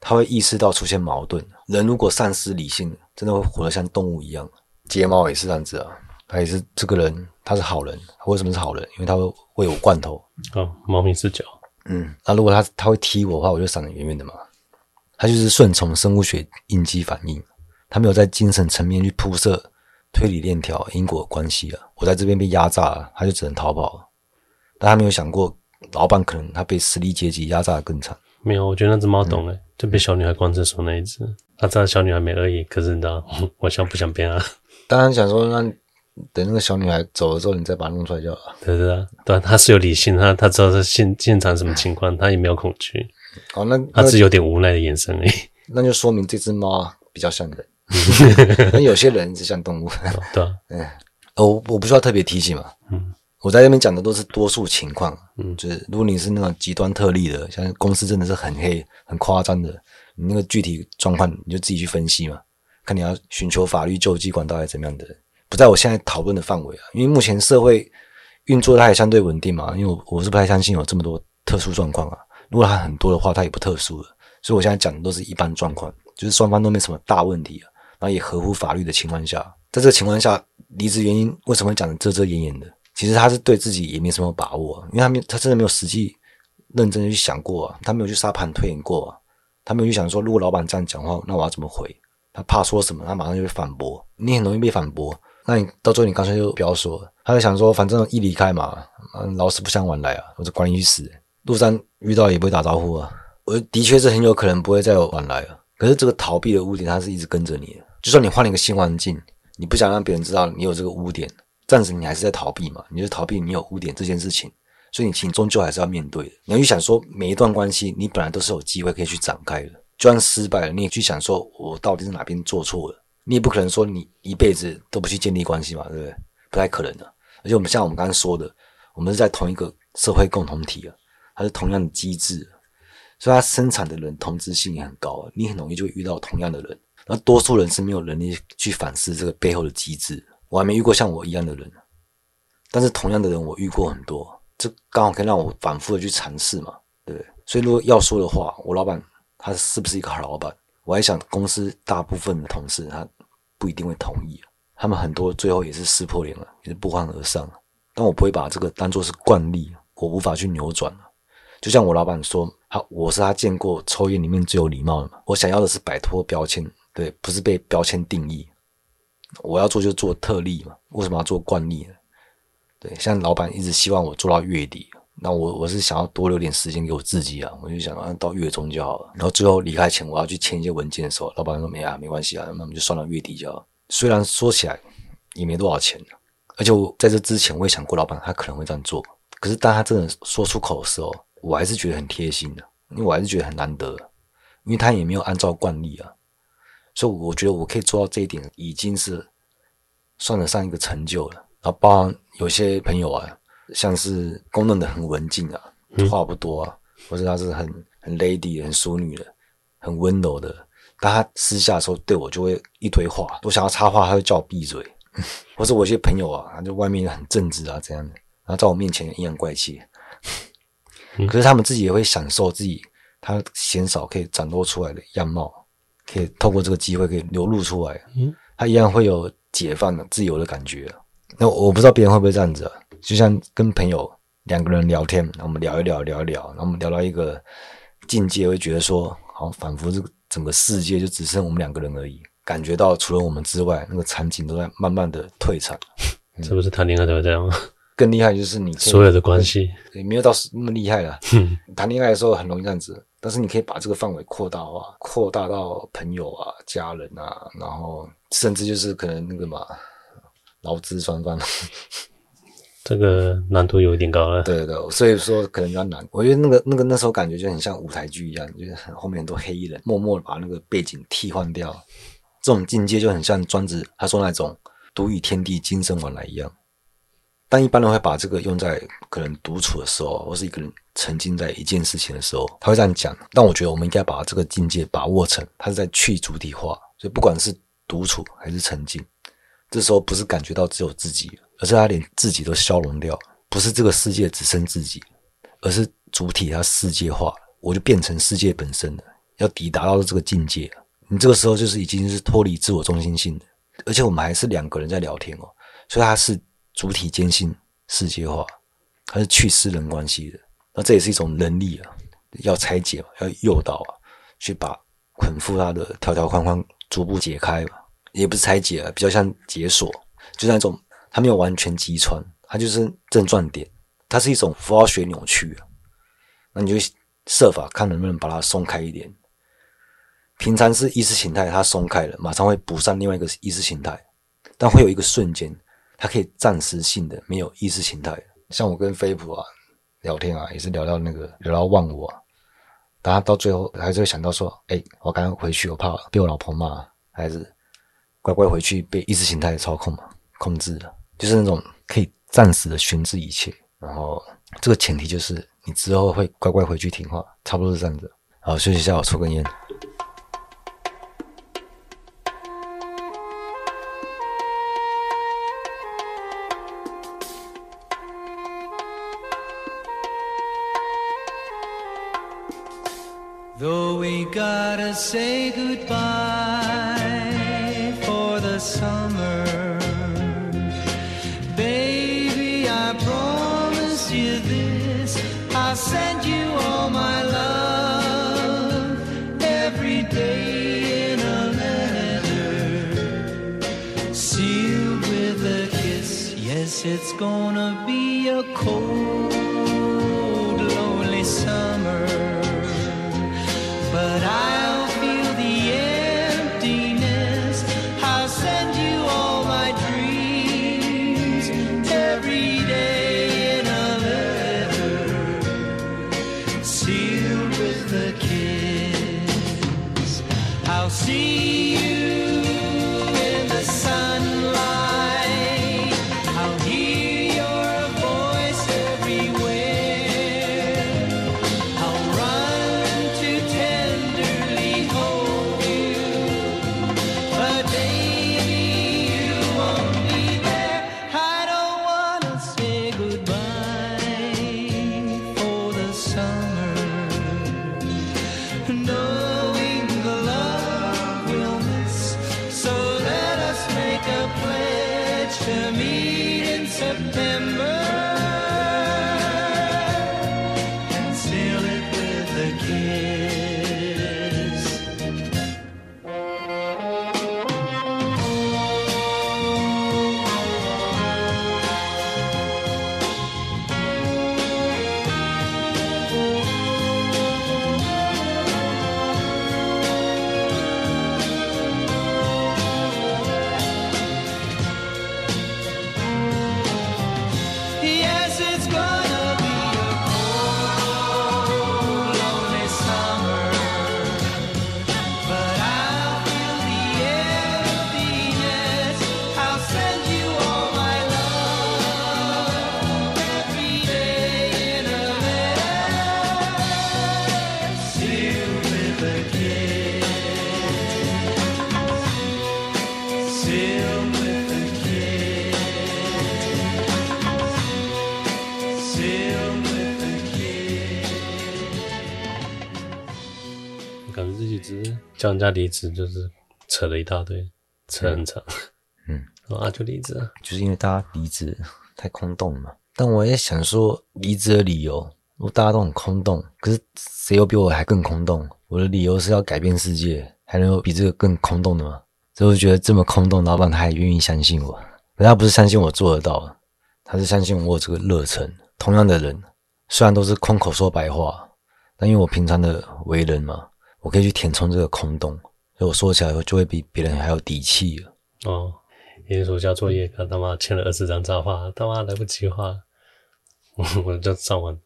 他会意识到出现矛盾。人如果丧失理性，真的会活得像动物一样。睫毛也是这样子啊，他也是这个人，他是好人。他为什么是好人？因为他会喂我罐头。哦，猫咪视角。嗯，那如果他他会踢我的话，我就闪得远远的嘛。他就是顺从生物学应激反应，他没有在精神层面去铺设推理链条、因果关系啊。我在这边被压榨了，他就只能逃跑。但他没有想过，老板可能他被实力阶级压榨的更惨。没有，我觉得那只猫懂了，嗯、就被小女孩关厕所那一只。他知道小女孩没恶意，可是你知道，我想不想变啊？当然想说，那等那个小女孩走了之后，你再把她弄出来就好了。对对对，对，他是有理性，他他知道是现现场什么情况，他也没有恐惧。哦，那他只有点无奈的眼神而已。那就说明这只猫比较像人，那有些人是像动物。对啊，嗯，我我不需要特别提醒嘛。嗯。我在这边讲的都是多数情况，嗯，就是如果你是那种极端特例的，像公司真的是很黑、很夸张的，你那个具体状况你就自己去分析嘛，看你要寻求法律救济管道还是怎么样的，不在我现在讨论的范围啊。因为目前社会运作它也相对稳定嘛，因为我我是不太相信有这么多特殊状况啊。如果他很多的话，他也不特殊了。所以我现在讲的都是一般状况，就是双方都没什么大问题，然后也合乎法律的情况下，在这个情况下，离职原因为什么会讲的遮遮掩掩的？其实他是对自己也没什么把握，因为他没他真的没有实际认真的去想过啊，他没有去沙盘推演过啊，他没有去想说，如果老板这样讲话，那我要怎么回？他怕说什么，他马上就会反驳，你很容易被反驳，那你到最后你干脆就不要说。他就想说，反正一离开嘛，老死不相往来啊，我就关你死。路上遇到也不会打招呼啊，我的确是很有可能不会再有往来了。可是这个逃避的污点，它是一直跟着你的，就算你换了一个新环境，你不想让别人知道你有这个污点。暂时你还是在逃避嘛？你就逃避你有污点这件事情，所以你其实终究还是要面对的。你要去想说，每一段关系你本来都是有机会可以去展开的，就算失败了，你也去想说，我到底是哪边做错了？你也不可能说你一辈子都不去建立关系嘛，对不对？不太可能的。而且我们像我们刚刚说的，我们是在同一个社会共同体啊，它是同样的机制，所以它生产的人同质性也很高。你很容易就会遇到同样的人，而多数人是没有能力去反思这个背后的机制。我还没遇过像我一样的人，但是同样的人我遇过很多，这刚好可以让我反复的去尝试嘛，对不对？所以如果要说的话，我老板他是不是一个好老板？我还想公司大部分的同事他不一定会同意，他们很多最后也是撕破脸了，也是不欢而散了。但我不会把这个当做是惯例，我无法去扭转。就像我老板说，好我是他见过抽烟里面最有礼貌的嘛。我想要的是摆脱标签，对，不是被标签定义。我要做就做特例嘛，为什么要做惯例呢？对，像老板一直希望我做到月底，那我我是想要多留点时间给我自己啊，我就想啊到月中就好了。然后最后离开前我要去签一些文件的时候，老板说没啊，没关系啊，那我们就算到月底就好。虽然说起来也没多少钱，而且我在这之前我也想过老板他可能会这样做，可是当他真的说出口的时候，我还是觉得很贴心的，因为我还是觉得很难得，因为他也没有按照惯例啊。所以我觉得我可以做到这一点，已经是算得上一个成就了。然后，包含有些朋友啊，像是公认的很文静啊，话不多啊，或者他是很很 lady、很淑女的，很温柔的，但他私下的时候对我就会一堆话，我想要插话，他就叫我闭嘴。或者我一些朋友啊，他就外面很正直啊，这样的，然后在我面前阴阳怪气。可是他们自己也会享受自己他鲜少可以展露出来的样貌。可以透过这个机会可以流露出来，嗯，他一样会有解放的自由的感觉。那我不知道别人会不会这样子啊？就像跟朋友两个人聊天，然后我们聊一聊，聊一聊，然后我们聊到一个境界，会觉得说，好，仿佛这个整个世界就只剩我们两个人而已，感觉到除了我们之外，那个场景都在慢慢的退场。是不是谈恋爱都会这样吗？更厉害就是你所有的关系也没有到那么厉害了。谈恋爱的时候很容易这样子。但是你可以把这个范围扩大化，扩大到朋友啊、家人啊，然后甚至就是可能那个嘛，劳资双方，这个难度有一点高了。对对对，所以说可能比较难。我觉得那个那个那时候感觉就很像舞台剧一样，就是后面很多黑衣人默默的把那个背景替换掉，这种境界就很像庄子他说那种独与天地今生往来一样。但一般人会把这个用在可能独处的时候，或是一个人沉浸在一件事情的时候，他会这样讲。但我觉得我们应该把这个境界把握成，他是在去主体化。所以不管是独处还是沉浸，这时候不是感觉到只有自己，而是他连自己都消融掉，不是这个世界只剩自己，而是主体它世界化，我就变成世界本身了。要抵达到这个境界，你这个时候就是已经是脱离自我中心性的，而且我们还是两个人在聊天哦，所以他是。主体坚信世界化，它是去私人关系的，那这也是一种能力啊，要拆解嘛，要诱导啊，去把捆缚它的条条框框逐步解开嘛。也不是拆解啊，比较像解锁，就是那种它没有完全击穿，它就是正转点，它是一种符号学扭曲啊。那你就设法看能不能把它松开一点。平常是意识形态，它松开了，马上会补上另外一个意识形态，但会有一个瞬间，它可以暂时性的没有意识形态。像我跟飞普啊聊天啊，也是聊到那个聊到忘我啊。然后到最后还是会想到说，哎、我赶快回去，我怕被我老婆骂，还是乖乖回去被意识形态操控嘛，控制了，就是那种可以暂时的悬置一切。然后这个前提就是你之后会乖乖回去听话，差不多是这样子。好，休息一下，我抽根烟。gotta say goodbye for the summer. Baby, I promise you this. I'll send you all my love every day in a letter. Seal with a kiss. Yes, it's gonna be a cold. 叫人家离职就是扯了一大堆，扯很长，嗯，啊就离职了，就是因为大家离职太空洞了嘛。但我也想说，离职的理由，如果大家都很空洞，可是谁又比我还更空洞？我的理由是要改变世界，还能有比这个更空洞的吗？所以我觉得这么空洞，老板他还愿意相信我，人家不是相信我做得到，他是相信我有这个热忱。同样的人，虽然都是空口说白话，但因为我平常的为人嘛。我可以去填充这个空洞，所以我说起来就会比别人还有底气了。哦，艺术交作业，他妈欠了二十张照画，他妈来不及画，我 我就上网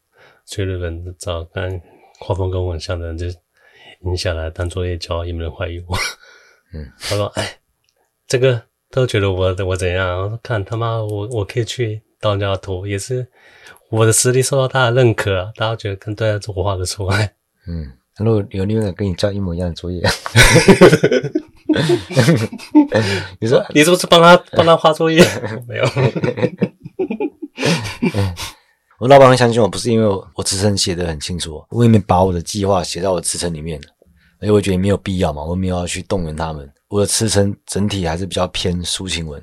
去日本找看画风跟我很像的人，就印下来当作业交，也没人怀疑我。嗯，他说：“哎，这个都觉得我我怎样？我说看他妈，我我可以去当人家的图，也是我的实力受到大家认可，大家觉得跟对啊，我画的出来。”嗯。如果有另外一个跟你交一模一样的作业，你说你是不是帮他帮他画作业？没有。我老板会相信我，不是因为我我辞呈写的很清楚，我也没把我的计划写到我辞呈里面，而且我觉得没有必要嘛，我没有要去动员他们。我的辞呈整体还是比较偏抒情文，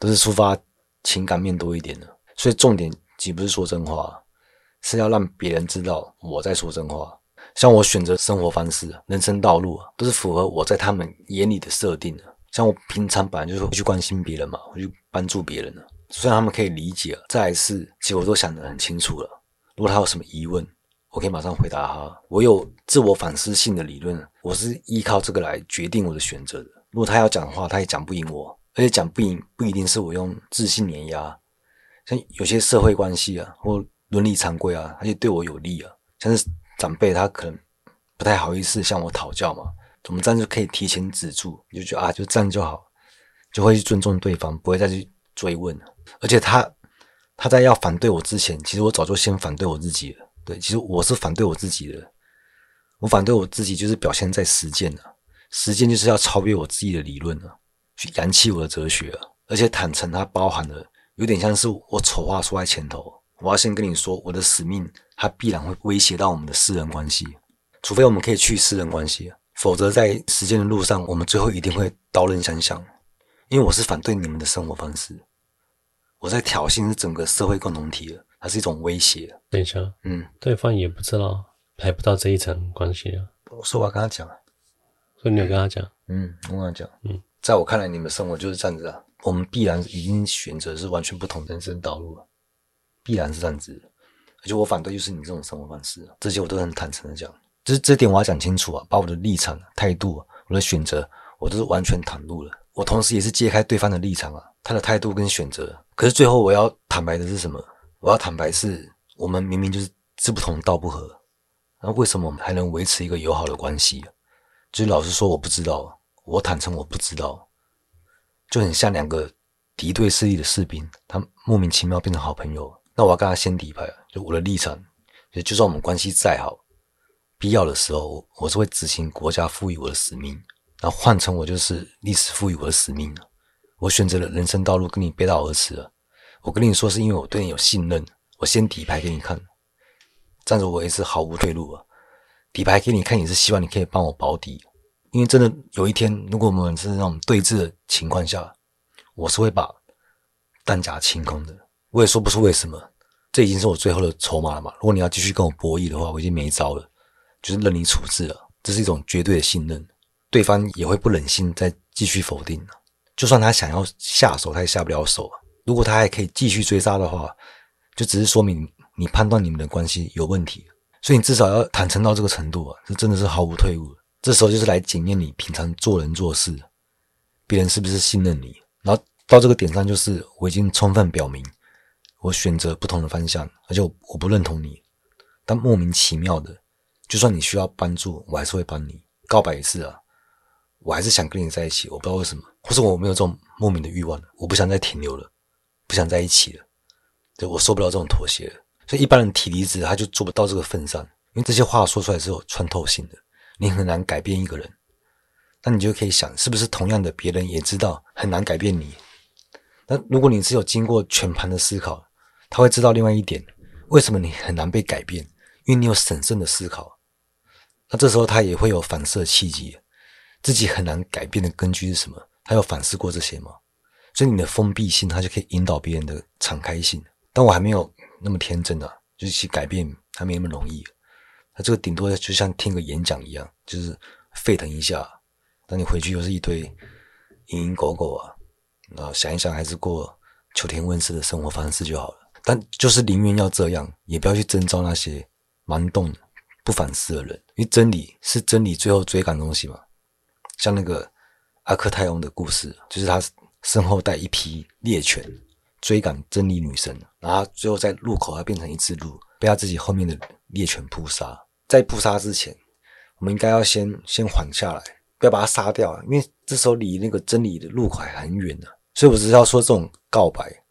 都是抒发情感面多一点的，所以重点既不是说真话，是要让别人知道我在说真话。像我选择生活方式、人生道路，都是符合我在他们眼里的设定的。像我平常本来就是会去关心别人嘛，会去帮助别人的。虽然他们可以理解，再来是，其实我都想得很清楚了。如果他有什么疑问，我可以马上回答他。我有自我反思性的理论，我是依靠这个来决定我的选择的。如果他要讲的话，他也讲不赢我，而且讲不赢不一定是我用自信碾压。像有些社会关系啊，或伦理常规啊，他就对我有利啊。像是长辈，他可能不太好意思向我讨教嘛，我们这样就可以提前止住，就觉得啊，就这样就好，就会去尊重对方，不会再去追问了。而且他他在要反对我之前，其实我早就先反对我自己了。对，其实我是反对我自己的。我反对我自己，就是表现在实践啊，实践就是要超越我自己的理论啊，去扬弃我的哲学。而且坦诚，它包含了有点像是我丑话说在前头，我要先跟你说，我的使命它必然会威胁到我们的私人关系，除非我们可以去私人关系，否则在实践的路上，我们最后一定会刀刃相向。因为我是反对你们的生活方式。我在挑衅是整个社会共同体的，它是一种威胁。等一下，嗯，对方也不知道，还不到这一层关系啊。我说我要跟他讲，所以你有跟他讲？嗯，我跟他讲，嗯，在我看来，你们生活就是这样子啊。我们必然已经选择是完全不同人生道路了，必然是这样子。而且我反对就是你这种生活方式，这些我都很坦诚的讲。就是这点我要讲清楚啊，把我的立场、态度、我的选择，我都是完全袒露了。我同时也是揭开对方的立场啊，他的态度跟选择。可是最后我要坦白的是什么？我要坦白是，我们明明就是志不同道不合，那为什么我们还能维持一个友好的关系？就是老实说，我不知道，我坦诚我不知道，就很像两个敌对势力的士兵，他莫名其妙变成好朋友。那我要跟他先底牌，就我的立场，就就算我们关系再好，必要的时候，我是会执行国家赋予我的使命。然后换成我就是历史赋予我的使命，我选择了人生道路跟你背道而驰了。我跟你说是因为我对你有信任，我先底牌给你看，这样子我也是毫无退路啊。底牌给你看也是希望你可以帮我保底，因为真的有一天如果我们是那种对峙的情况下，我是会把弹夹清空的。我也说不出为什么，这已经是我最后的筹码了嘛。如果你要继续跟我博弈的话，我已经没招了，就是任你处置了。这是一种绝对的信任。对方也会不忍心再继续否定，就算他想要下手，他也下不了手。如果他还可以继续追杀的话，就只是说明你判断你们的关系有问题。所以你至少要坦诚到这个程度啊，这真的是毫无退路。这时候就是来检验你平常做人做事，别人是不是信任你。然后到这个点上，就是我已经充分表明我选择不同的方向，而且我不认同你。但莫名其妙的，就算你需要帮助，我还是会帮你。告白一次啊。我还是想跟你在一起，我不知道为什么，或是我没有这种莫名的欲望，我不想再停留了，不想在一起了，就我受不了这种妥协了。所以一般人提离职，他就做不到这个份上，因为这些话说出来是有穿透性的，你很难改变一个人。那你就可以想，是不是同样的，别人也知道很难改变你？那如果你是有经过全盘的思考，他会知道另外一点，为什么你很难被改变？因为你有审慎的思考。那这时候他也会有反射契机。自己很难改变的根据是什么？他有反思过这些吗？所以你的封闭性，他就可以引导别人的敞开性。但我还没有那么天真啊，就是去改变还没那么容易。他这个顶多就像听个演讲一样，就是沸腾一下。但你回去又是一堆蝇营狗苟啊，然后想一想，还是过秋天问世的生活方式就好了。但就是宁愿要这样，也不要去征召那些蛮动不反思的人，因为真理是真理，最后追赶东西嘛。像那个阿克泰翁的故事，就是他身后带一批猎犬追赶真理女神，然后最后在路口他变成一只鹿，被他自己后面的猎犬扑杀。在扑杀之前，我们应该要先先缓下来，不要把他杀掉，因为这时候离那个真理的路口还很远呢。所以我只是要说，这种告白，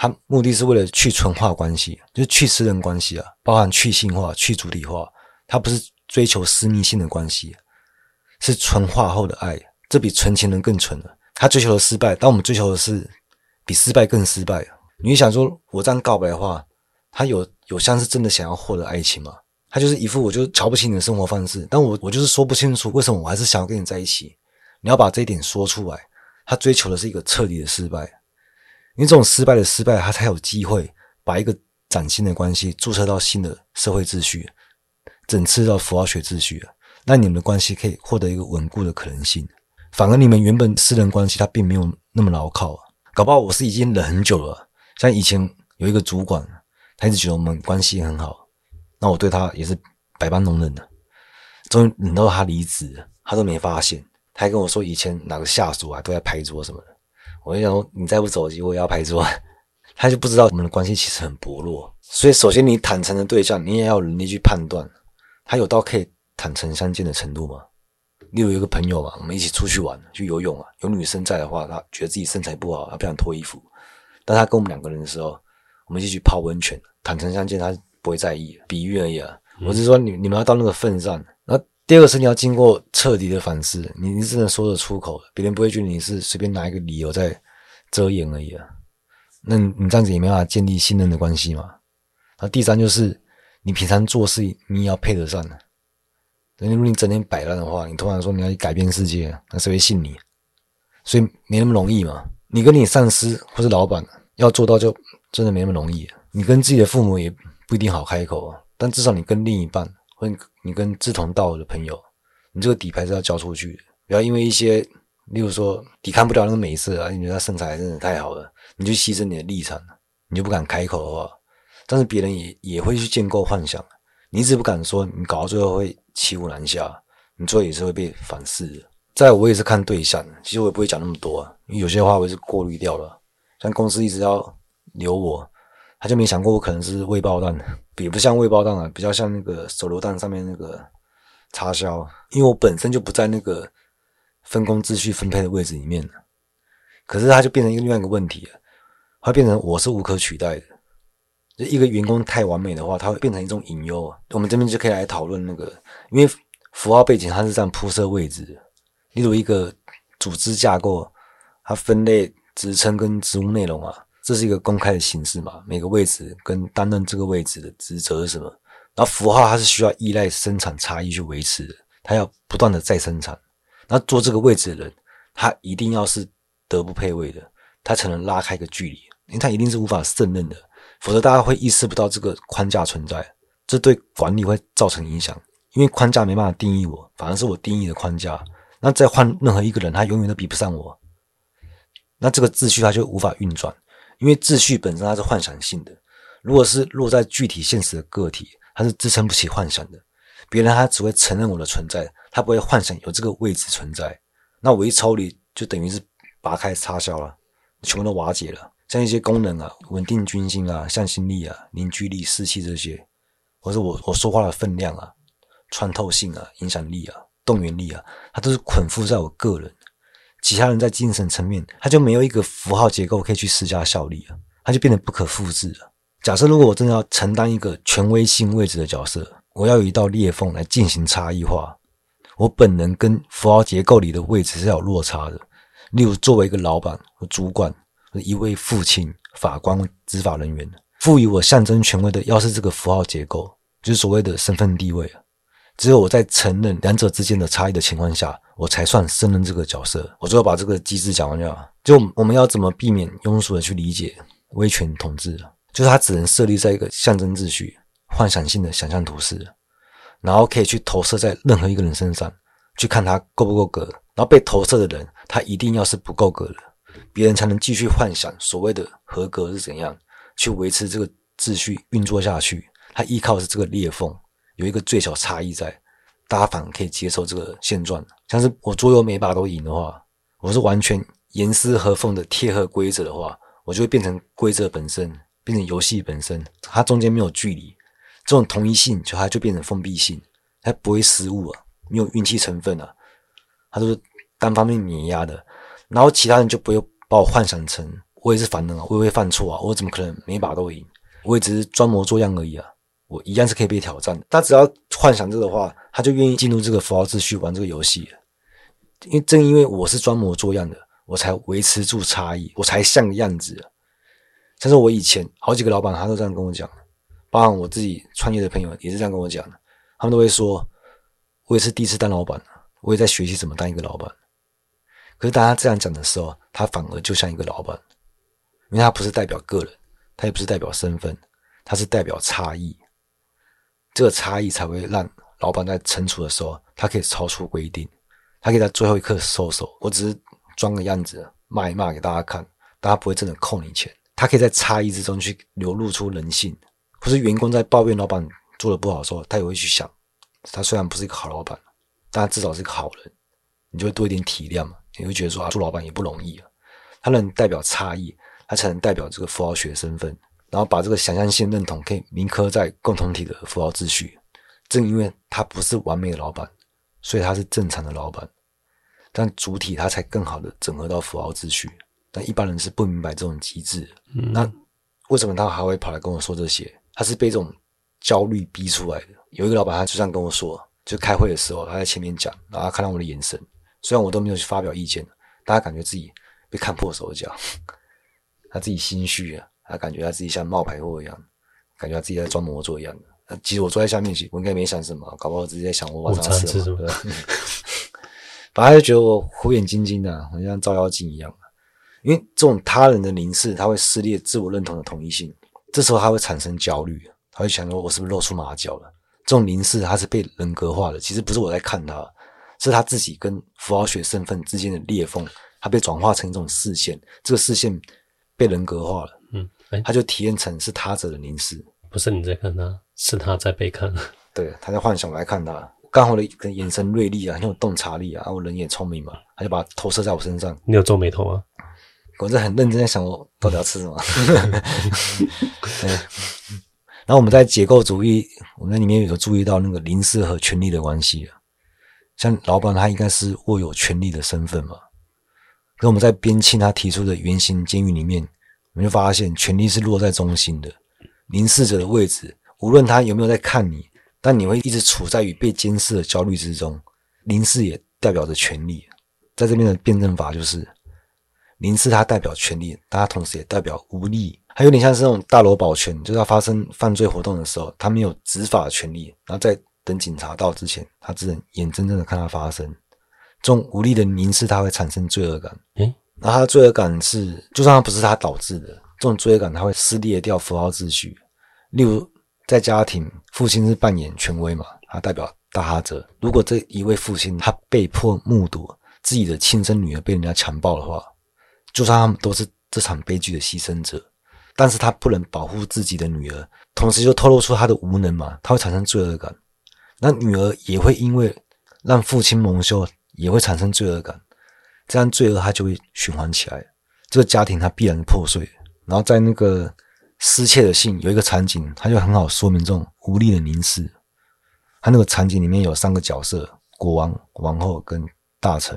他目的是为了去纯化关系，就是去私人关系啊，包含去性化、去主体化，他不是追求私密性的关系。是纯化后的爱，这比纯情人更纯了。他追求的失败，但我们追求的是比失败更失败。你想说，我这样告白的话，他有有像是真的想要获得爱情吗？他就是一副我就瞧不起你的生活方式，但我我就是说不清楚为什么我还是想要跟你在一起。你要把这一点说出来。他追求的是一个彻底的失败，因为这种失败的失败，他才有机会把一个崭新的关系注册到新的社会秩序，整次到符号学秩序。那你们的关系可以获得一个稳固的可能性，反而你们原本私人关系他并没有那么牢靠，搞不好我是已经忍很久了。像以前有一个主管，他一直觉得我们关系很好，那我对他也是百般容忍的。终于忍到他离职，他都没发现，他还跟我说以前哪个下属啊都在拍桌什么的。我就想说，你再不走，我也要拍桌。他就不知道我们的关系其实很薄弱。所以，首先你坦诚的对象，你也要有能力去判断，他有到可以坦诚相见的程度吗？例如有一个朋友嘛，我们一起出去玩，去游泳啊，有女生在的话，他觉得自己身材不好，他不想脱衣服。但他跟我们两个人的时候，我们一起去泡温泉，坦诚相见，他不会在意，比喻而已啊。我是说，你你们要到那个份上。第二个是你要经过彻底的反思，你你只能说得出口，别人不会觉得你是随便拿一个理由在遮掩而已啊。那你这样子也没办法建立信任的关系嘛。那第三就是你平常做事你也要配得上的。如果你整天摆烂的话，你突然说你要去改变世界，那谁会信你？所以没那么容易嘛。你跟你上司或是老板要做到，就真的没那么容易。你跟自己的父母也不一定好开口啊，但至少你跟另一半或你跟志同道合的朋友，你这个底牌是要交出去的。不要因为一些，例如说抵抗不了那个美色啊，你觉得他身材真的太好了，你就牺牲你的立场，你就不敢开口的话，但是别人也也会去建构幻想。你一直不敢说，你搞到最后会骑虎难下，你最后也是会被反噬的。再我也是看对象，其实我也不会讲那么多啊，因为有些话我也是过滤掉了。像公司一直要留我，他就没想过我可能是未爆弹，比不像未爆弹啊，比较像那个手榴弹上面那个插销，因为我本身就不在那个分工秩序分配的位置里面，可是它就变成一个另外一个问题了，它变成我是无可取代的。就一个员工太完美的话，它会变成一种隐忧。我们这边就可以来讨论那个，因为符号背景它是这样铺设位置。例如一个组织架构，它分类职称跟职务内容啊，这是一个公开的形式嘛。每个位置跟担任这个位置的职责是什么？然后符号它是需要依赖生产差异去维持的，它要不断的再生产。那做这个位置的人，他一定要是德不配位的，他才能拉开一个距离，因为他一定是无法胜任的。否则，大家会意识不到这个框架存在，这对管理会造成影响。因为框架没办法定义我，反而是我定义的框架。那再换任何一个人，他永远都比不上我。那这个秩序它就无法运转，因为秩序本身它是幻想性的。如果是落在具体现实的个体，它是支撑不起幻想的。别人他只会承认我的存在，他不会幻想有这个位置存在。那我一抽离，就等于是拔开插销了，全部都瓦解了。像一些功能啊，稳定军心啊，向心力啊，凝聚力、士气这些，或者我我说话的分量啊，穿透性啊，影响力啊，动员力啊，它都是捆缚在我个人。其他人在精神层面，他就没有一个符号结构可以去施加效力啊，他就变得不可复制了。假设如果我真的要承担一个权威性位置的角色，我要有一道裂缝来进行差异化，我本能跟符号结构里的位置是有落差的。例如，作为一个老板和主管。一位父亲、法官、执法人员，赋予我象征权威的，要是这个符号结构，就是所谓的身份地位啊。只有我在承认两者之间的差异的情况下，我才算胜任这个角色。我最后把这个机制讲完就好。就我们要怎么避免庸俗的去理解威权统治？就是它只能设立在一个象征秩序、幻想性的想象图示，然后可以去投射在任何一个人身上，去看他够不够格。然后被投射的人，他一定要是不够格的。别人才能继续幻想所谓的合格是怎样去维持这个秩序运作下去。他依靠的是这个裂缝，有一个最小差异在，大家反而可以接受这个现状。像是我桌游每把都赢的话，我是完全严丝合缝的贴合规则的话，我就会变成规则本身，变成游戏本身。它中间没有距离，这种同一性就它就变成封闭性，它不会失误啊，没有运气成分啊，它都是单方面碾压的。然后其他人就不会把我幻想成我也是凡人啊，我也会犯错啊，我怎么可能每把都赢？我也只是装模作样而已啊，我一样是可以被挑战的。他只要幻想这个的话，他就愿意进入这个符号秩序玩这个游戏。因为正因为我是装模作样的，我才维持住差异，我才像个样子。像是我以前好几个老板，他都这样跟我讲，包含我自己创业的朋友也是这样跟我讲，他们都会说，我也是第一次当老板，我也在学习怎么当一个老板。可是，当他这样讲的时候，他反而就像一个老板，因为他不是代表个人，他也不是代表身份，他是代表差异。这个差异才会让老板在惩处的时候，他可以超出规定，他可以在最后一刻收手，我只是装个样子，骂一骂给大家看，但他不会真的扣你钱。他可以在差异之中去流露出人性，或是员工在抱怨老板做的不好的时候，他也会去想，他虽然不是一个好老板，但他至少是个好人，你就会多一点体谅嘛，你会觉得说啊，做老板也不容易啊。他能代表差异，他才能代表这个符号学身份，然后把这个想象性认同可以铭刻在共同体的符号秩序。正因为他不是完美的老板，所以他是正常的老板，但主体他才更好的整合到符号秩序。但一般人是不明白这种机制。嗯，那为什么他还会跑来跟我说这些？他是被这种焦虑逼出来的。有一个老板，他就这样跟我说：，就开会的时候，他在前面讲，然后他看到我的眼神，虽然我都没有去发表意见，大家感觉自己被看破手脚，他自己心虚啊，他感觉他自己像冒牌货一样，感觉他自己在装模作样的。其实我坐在下面，我应该没想什么，搞不好直接在想我晚上吃什么。反正他就觉得我火眼金睛的，好像照妖镜一样。因为这种他人的凝视，他会撕裂自我认同的统一性。这时候他会产生焦虑，他会想说：“我是不是露出马脚了？”这种凝视，他是被人格化的。其实不是我在看他，是他自己跟符号学身份之间的裂缝，他被转化成一种视线。这个视线被人格化了，嗯，他就体验成是他者的凝视，不是你在看他，是他在被看。对，他在幻想来看他，刚好的眼神锐利啊，很有洞察力啊，我人也聪明嘛，他就把它投射在我身上。你有皱眉头吗？我在很认真在想，我到底要吃什么？对。然后我们在解构主义，我们在里面有注意到那个凝视和权力的关系。像老板，他应该是握有权力的身份嘛。可我们在边沁他提出的原型监狱里面，我们就发现权力是落在中心的。凝视者的位置，无论他有没有在看你，但你会一直处在于被监视的焦虑之中。凝视也代表着权力，在这边的辩证法就是。凝视它代表权力，但它同时也代表无力，还有点像是那种大罗保全，就是要发生犯罪活动的时候，他没有执法的权利，然后在等警察到之前，他只能眼睁睁的看它发生。这种无力的凝视，它会产生罪恶感。诶，那他的罪恶感是，就算他不是他导致的，这种罪恶感它会撕裂掉符号秩序。例如，在家庭，父亲是扮演权威嘛，他代表大哈者。如果这一位父亲他被迫目睹自己的亲生女儿被人家强暴的话，就算他们都是这场悲剧的牺牲者，但是他不能保护自己的女儿，同时就透露出他的无能嘛，他会产生罪恶感。那女儿也会因为让父亲蒙羞，也会产生罪恶感，这样罪恶它就会循环起来，这个家庭它必然破碎。然后在那个失窃的信有一个场景，它就很好说明这种无力的凝视。它那个场景里面有三个角色：国王、王后跟大臣，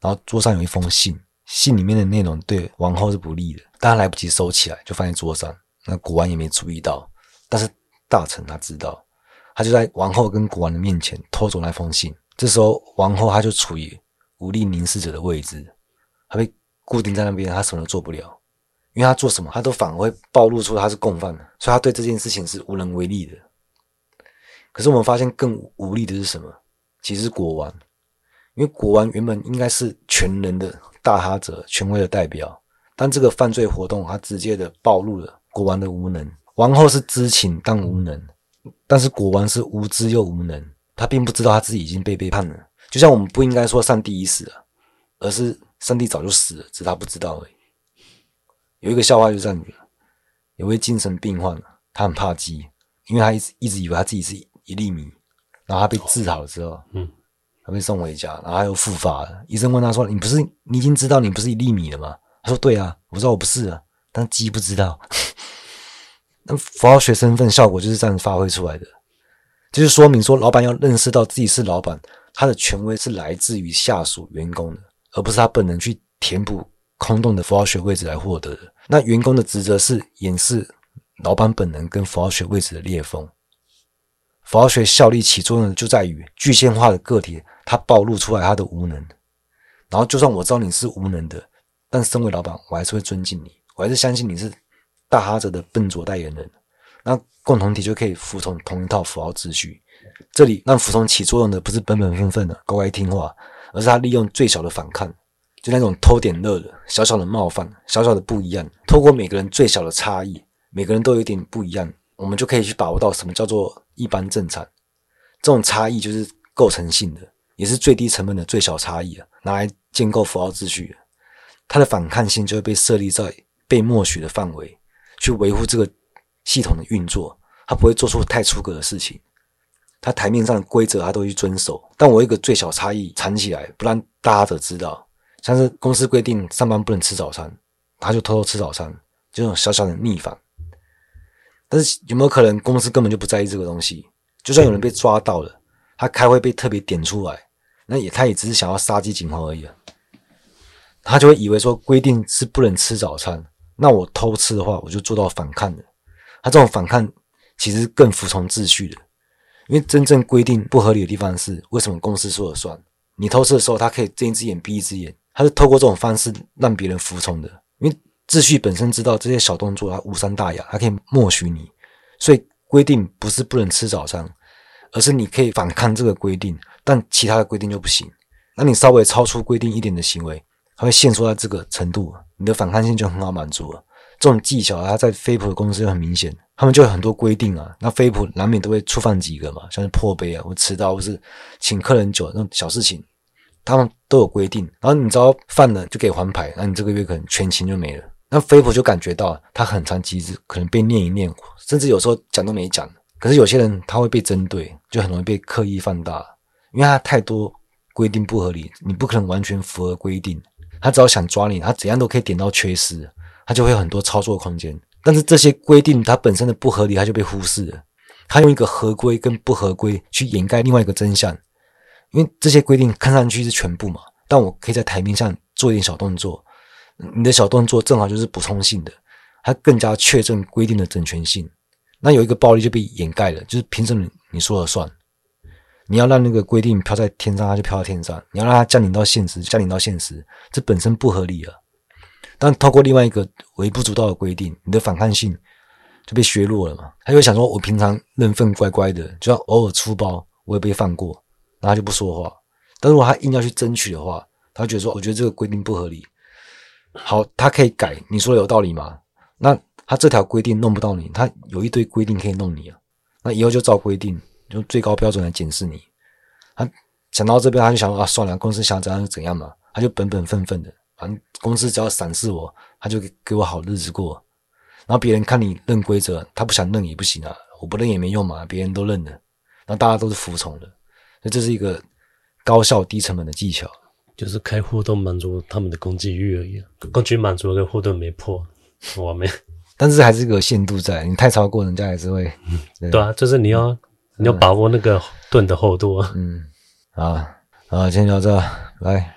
然后桌上有一封信。信里面的内容对王后是不利的，但他来不及收起来，就放在桌上。那国王也没注意到，但是大臣他知道，他就在王后跟国王的面前偷走那封信。这时候王后她就处于无力凝视者的位置，他被固定在那边，他什么都做不了，因为他做什么，他都反而会暴露出他是共犯，所以他对这件事情是无能为力的。可是我们发现更无力的是什么？其实是国王，因为国王原本应该是全能的。大哈者权威的代表，但这个犯罪活动，他直接的暴露了国王的无能。王后是知情但无能，但是国王是无知又无能，他并不知道他自己已经被背叛了。就像我们不应该说上帝已死了，而是上帝早就死了，只是他不知道而已。有一个笑话就这样子，有位精神病患，他很怕鸡，因为他一直一直以为他自己是一粒米，然后他被治好了之后，嗯。他被送回家，然后他又复发了。医生问他说：“你不是你已经知道你不是一粒米了吗？”他说：“对啊，我知道我不是啊，但鸡不知道。”那符号学身份效果就是这样发挥出来的，就是说明说，老板要认识到自己是老板，他的权威是来自于下属员工的，而不是他本人去填补空洞的符号学位置来获得的。那员工的职责是掩饰老板本能跟符号学位置的裂缝。符号学效力起作用就在于具现化的个体。他暴露出来他的无能，然后就算我知道你是无能的，但身为老板，我还是会尊敬你，我还是相信你是大哈者的笨拙代言人。那共同体就可以服从同一套符号秩序。这里让服从起作用的不是本本分分的乖乖听话，而是他利用最小的反抗，就那种偷点乐的小小的冒犯、小小的不一样，透过每个人最小的差异，每个人都有点不一样，我们就可以去把握到什么叫做一般正常。这种差异就是构成性的。也是最低成本的最小差异啊，拿来建构符号秩序，它的反抗性就会被设立在被默许的范围，去维护这个系统的运作，它不会做出太出格的事情。他台面上的规则，他都去遵守。但我一个最小差异藏起来，不让大家都知道。像是公司规定上班不能吃早餐，他就偷偷吃早餐，这种小小的逆反。但是有没有可能公司根本就不在意这个东西？就算有人被抓到了，他开会被特别点出来，那也他也只是想要杀鸡儆猴而已啊。他就会以为说规定是不能吃早餐，那我偷吃的话，我就做到反抗了。他这种反抗其实更服从秩序的。因为真正规定不合理的地方是，为什么公司说了算？你偷吃的时候，他可以睁一只眼闭一只眼，他是透过这种方式让别人服从的。因为秩序本身知道这些小动作，它无伤大雅，它可以默许你。所以规定不是不能吃早餐，而是你可以反抗这个规定，但其他的规定就不行。那你稍微超出规定一点的行为，它会限缩在这个程度，你的反抗性就很好满足了。这种技巧，它在飞普的公司很明显。他们就有很多规定啊，那飞普难免都会触犯几个嘛，像是破杯啊，或迟到，或是请客人酒那种小事情，他们都有规定。然后你只要犯了，就给黄牌，那你这个月可能全勤就没了。那飞普就感觉到他很长机制，可能被念一念，甚至有时候讲都没讲。可是有些人他会被针对，就很容易被刻意放大，因为他太多规定不合理，你不可能完全符合规定。他只要想抓你，他怎样都可以点到缺失，他就会有很多操作空间。但是这些规定它本身的不合理，它就被忽视了。它用一个合规跟不合规去掩盖另外一个真相，因为这些规定看上去是全部嘛，但我可以在台面上做一点小动作，你的小动作正好就是补充性的，它更加确证规定的整全性。那有一个暴力就被掩盖了，就是凭什么你说了算？你要让那个规定飘在天上，它就飘在天上；你要让它降临到现实，降临到现实，这本身不合理啊。但透过另外一个微不足道的规定，你的反抗性就被削弱了嘛？他就想说，我平常认份乖乖的，就算偶尔粗暴，我也被放过，然后就不说话。但如果他硬要去争取的话，他觉得说，我觉得这个规定不合理。好，他可以改，你说的有道理吗？那他这条规定弄不到你，他有一堆规定可以弄你啊。那以后就照规定，用最高标准来检视你。他想到这边，他就想啊，算了，公司想怎样就怎样嘛，他就本本分分的。反正公司只要赏识我，他就给我好日子过。然后别人看你认规则，他不想认也不行啊，我不认也没用嘛，别人都认了，然后大家都是服从的。所以这是一个高效低成本的技巧，就是开互动满足他们的攻击欲而已。攻击满足了，互动没破，我没。但是还是个限度在，你太超过，人家还是会。对，对啊，就是你要、嗯、你要把握那个盾的厚度。嗯，好，好，今天就到这，拜。